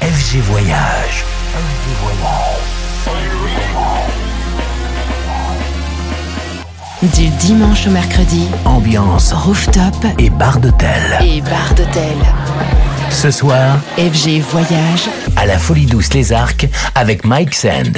FG Voyage. FG Voyage. Du dimanche au mercredi, Ambiance rooftop et bar d'hôtel. et bar d'hôtel. Ce soir, FG Voyage, à la Folie Douce Les Arcs avec Mike Sand.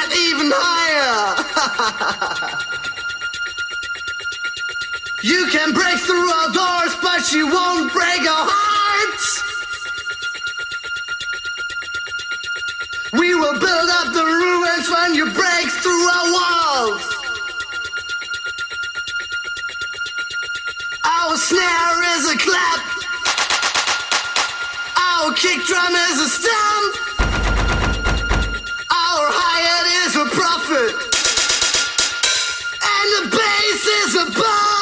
Get even higher. You can break through our doors, but you won't break our hearts. We will build up the ruins when you break through our walls. Our snare is a clap. Our kick drum is a stomp. Is a prophet. And the bass is a bomb.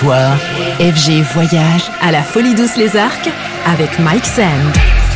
FG Voyage à la Folie Douce Les Arcs avec Mike Sand.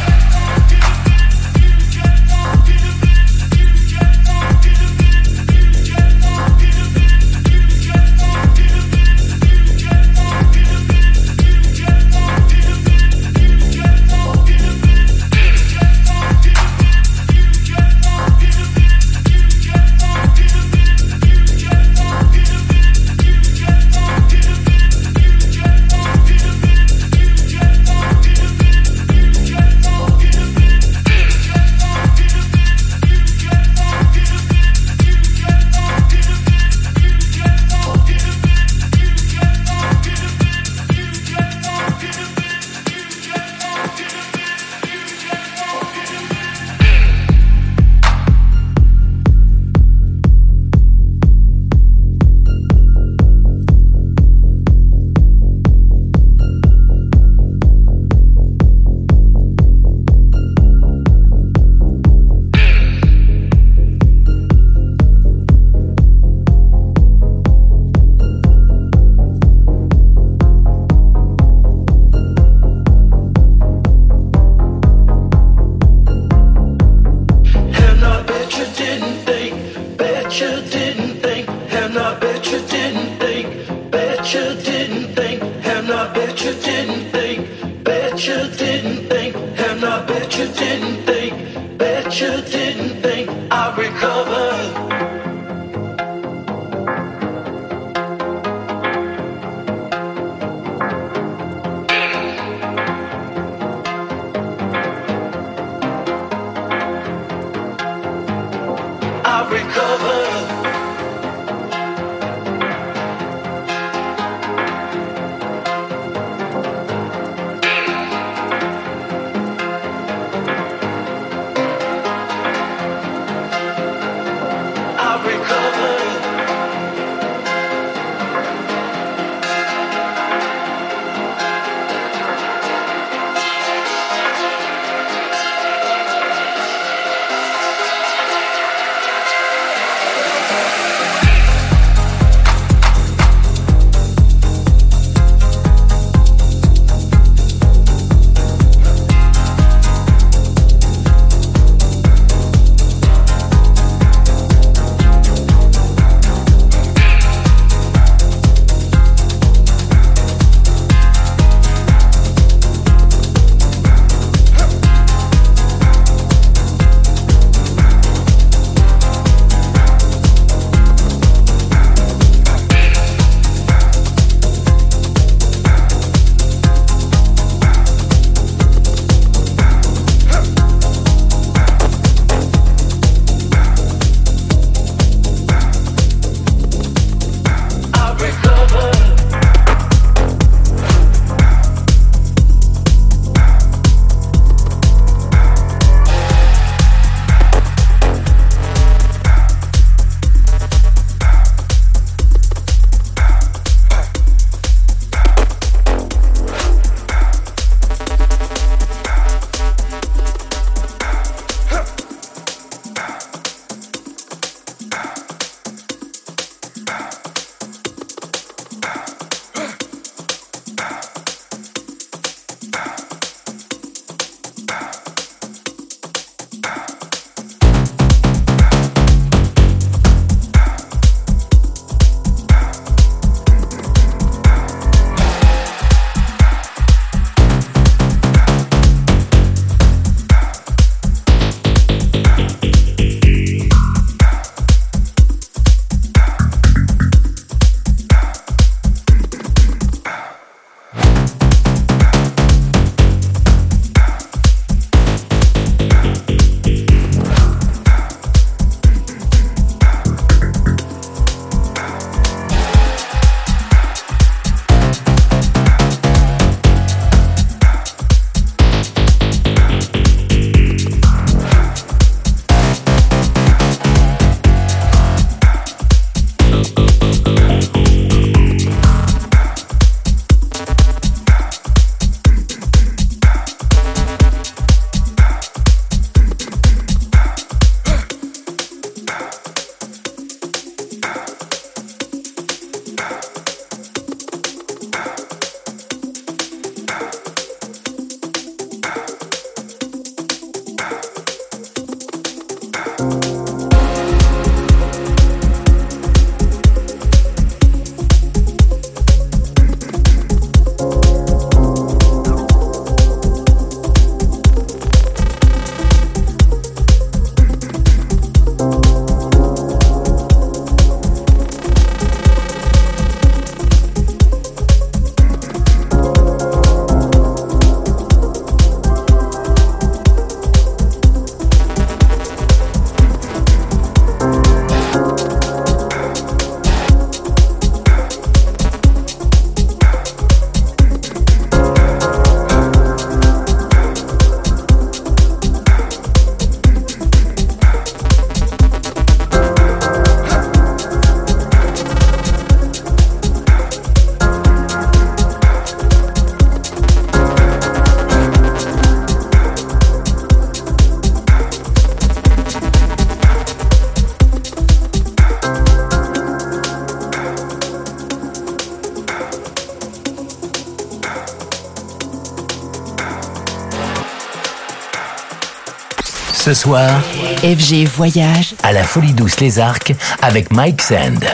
Ce soir, FG Voyage à la Folie Douce Les Arcs avec Mike Sand.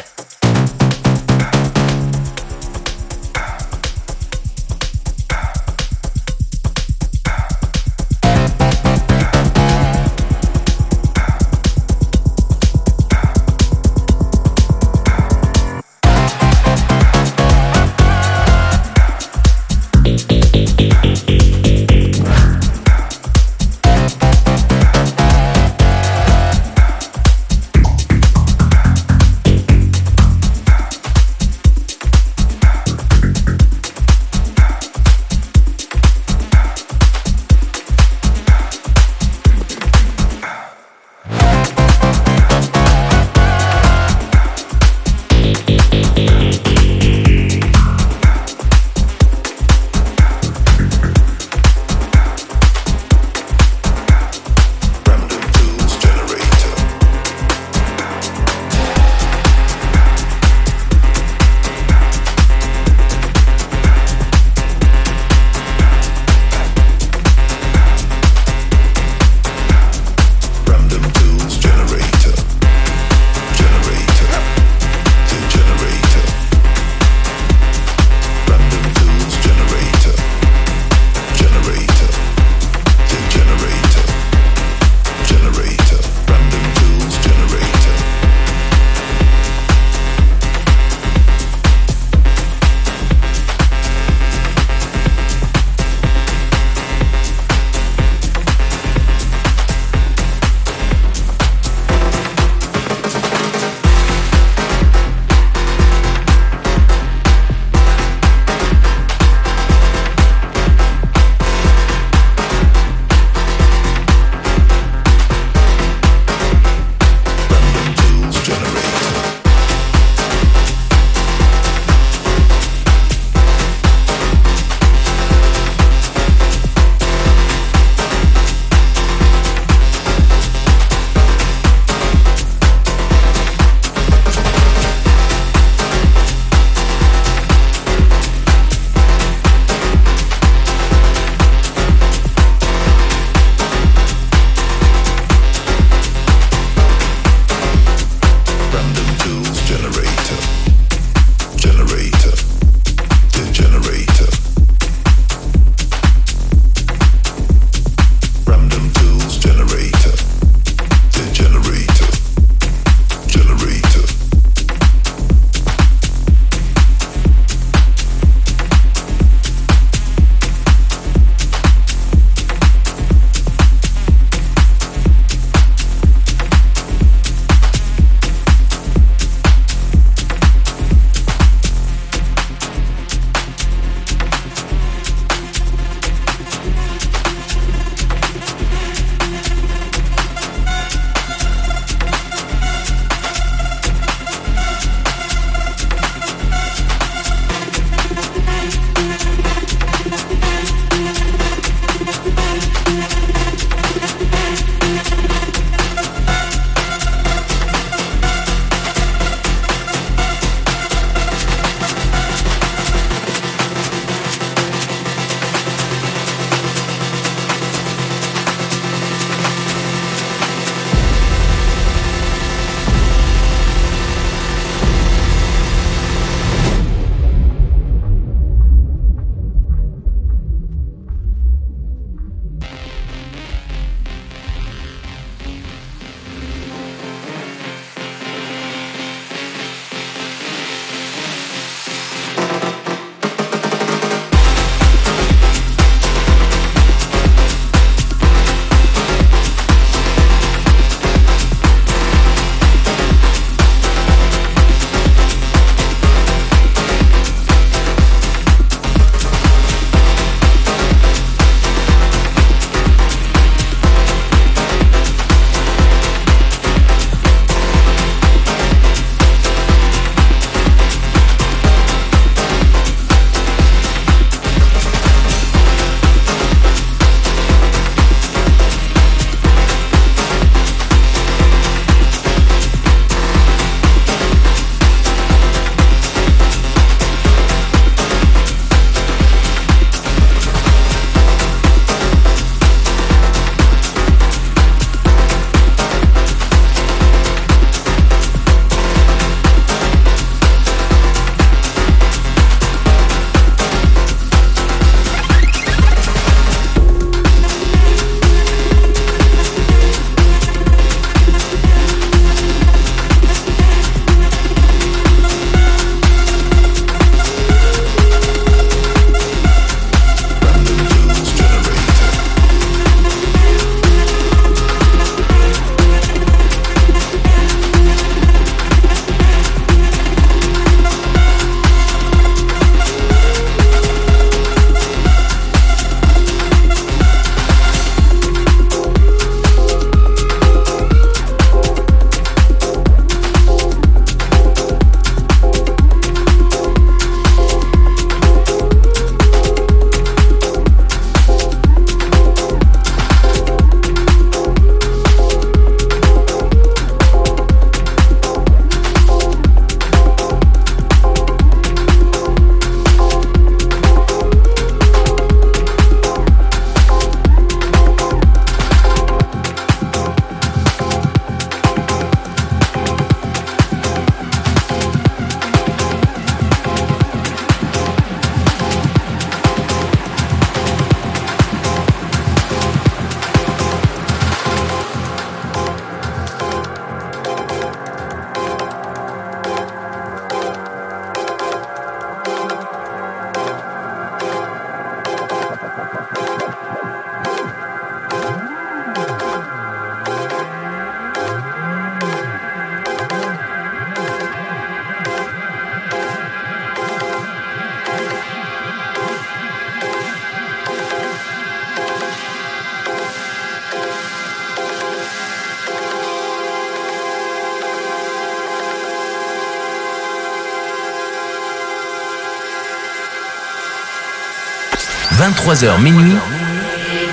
23h minuit.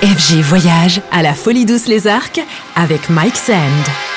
FG Voyage à la Folie Douce les Arcs avec Mike Sand.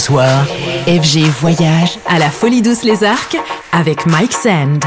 Soir, FG Voyage à la Folie Douce Les Arcs avec Mike Sand.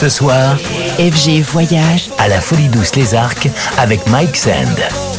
Ce soir, FG Voyage à la Folie Douce Les Arcs avec Mike Sand.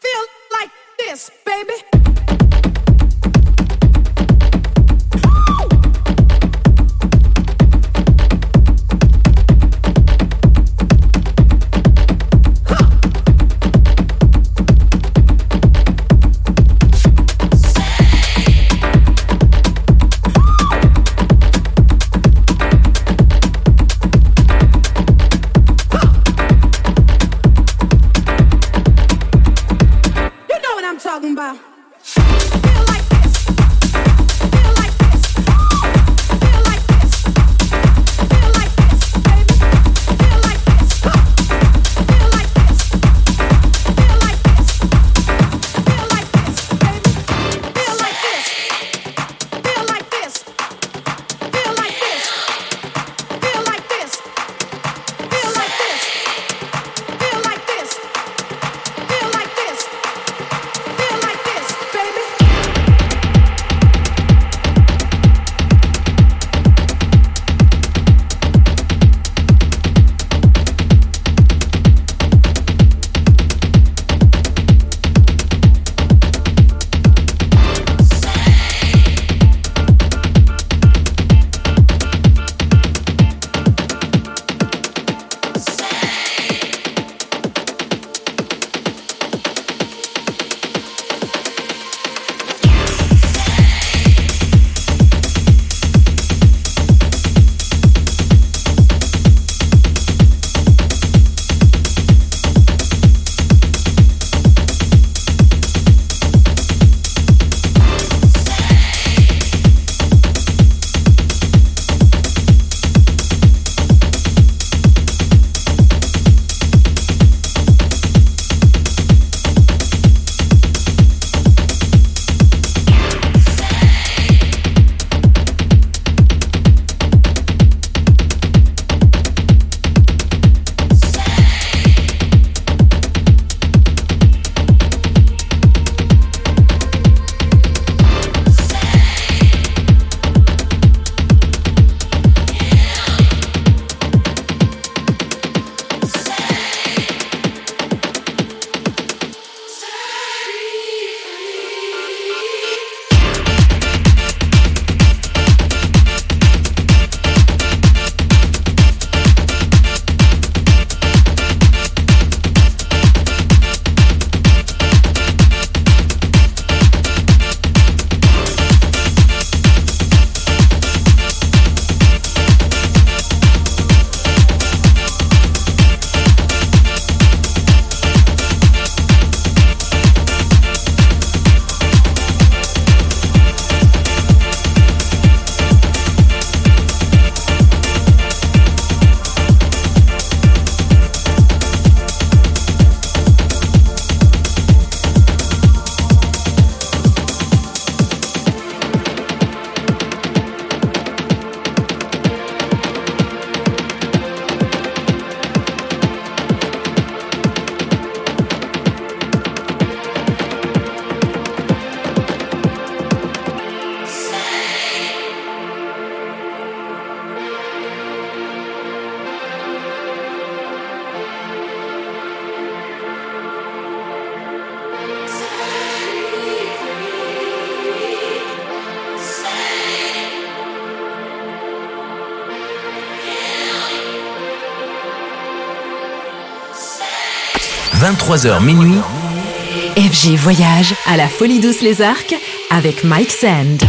feel like this, baby. 23h minuit. FG Voyage à la Folie Douce les Arcs avec Mike Sand.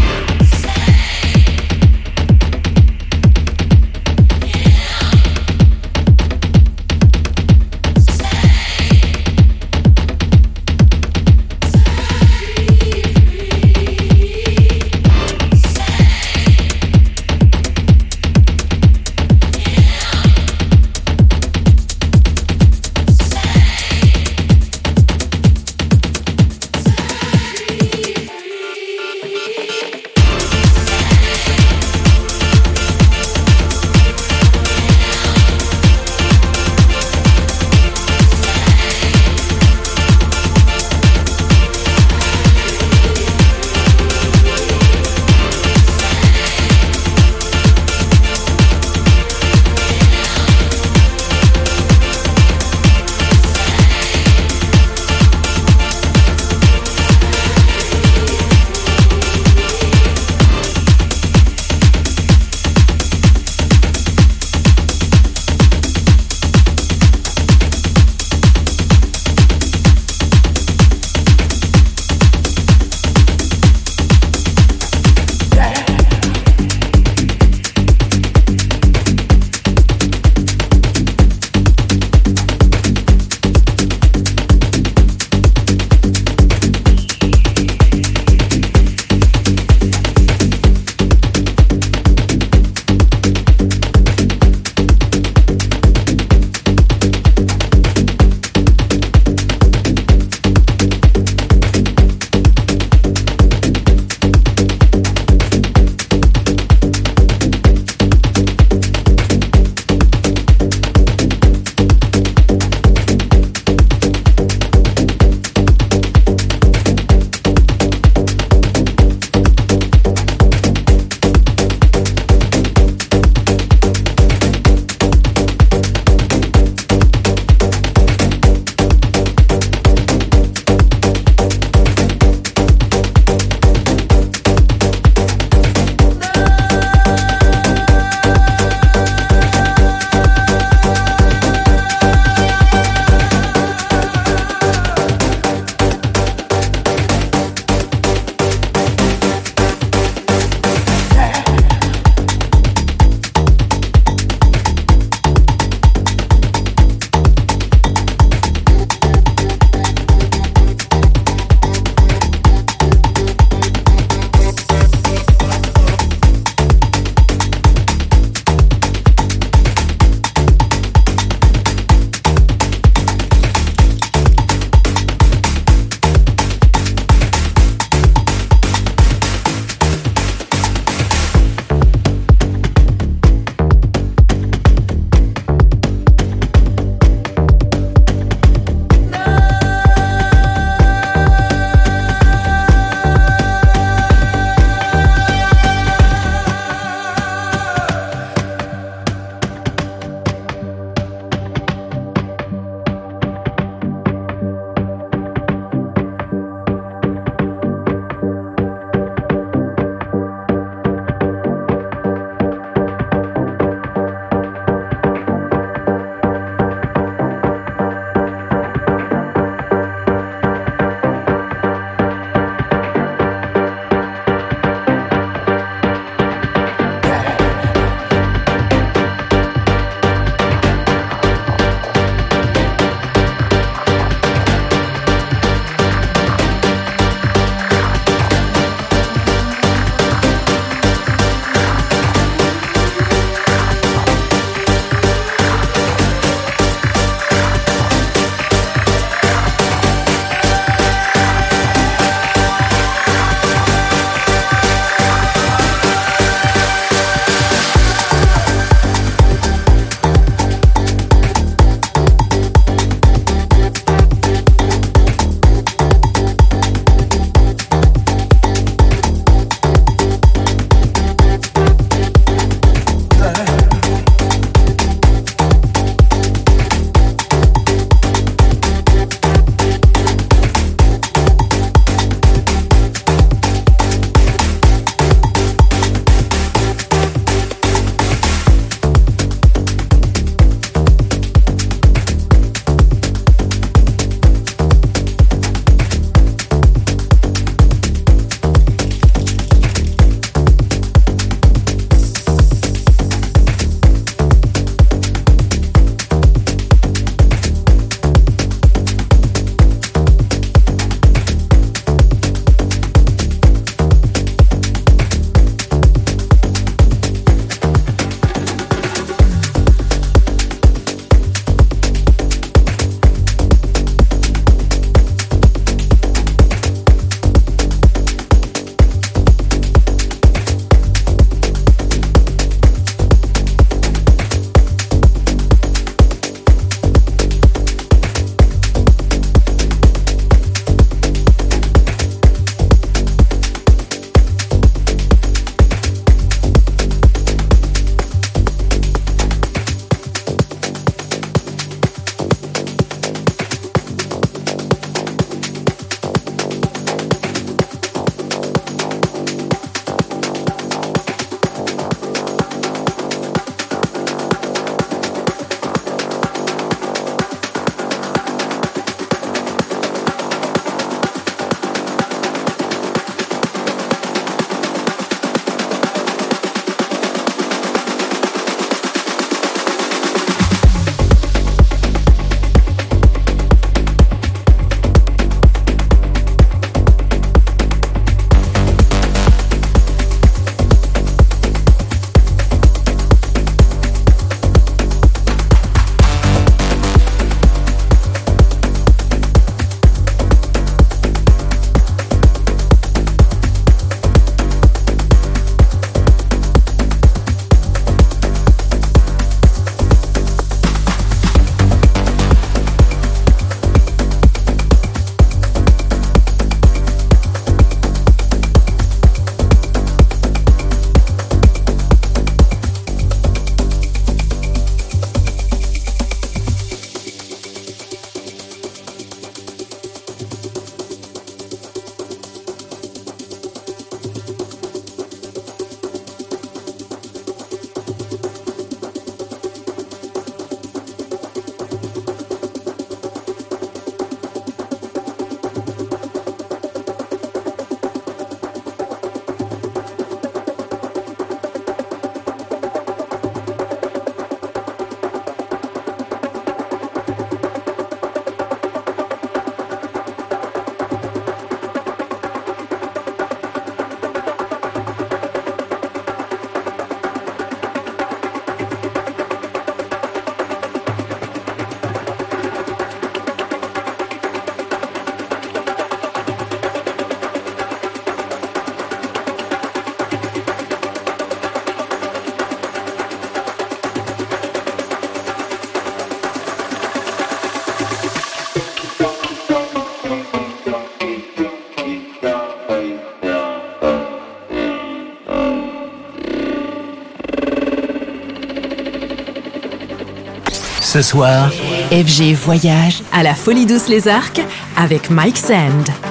Ce soir, FG Voyage à la Folie Douce les Arcs avec Mike Sand.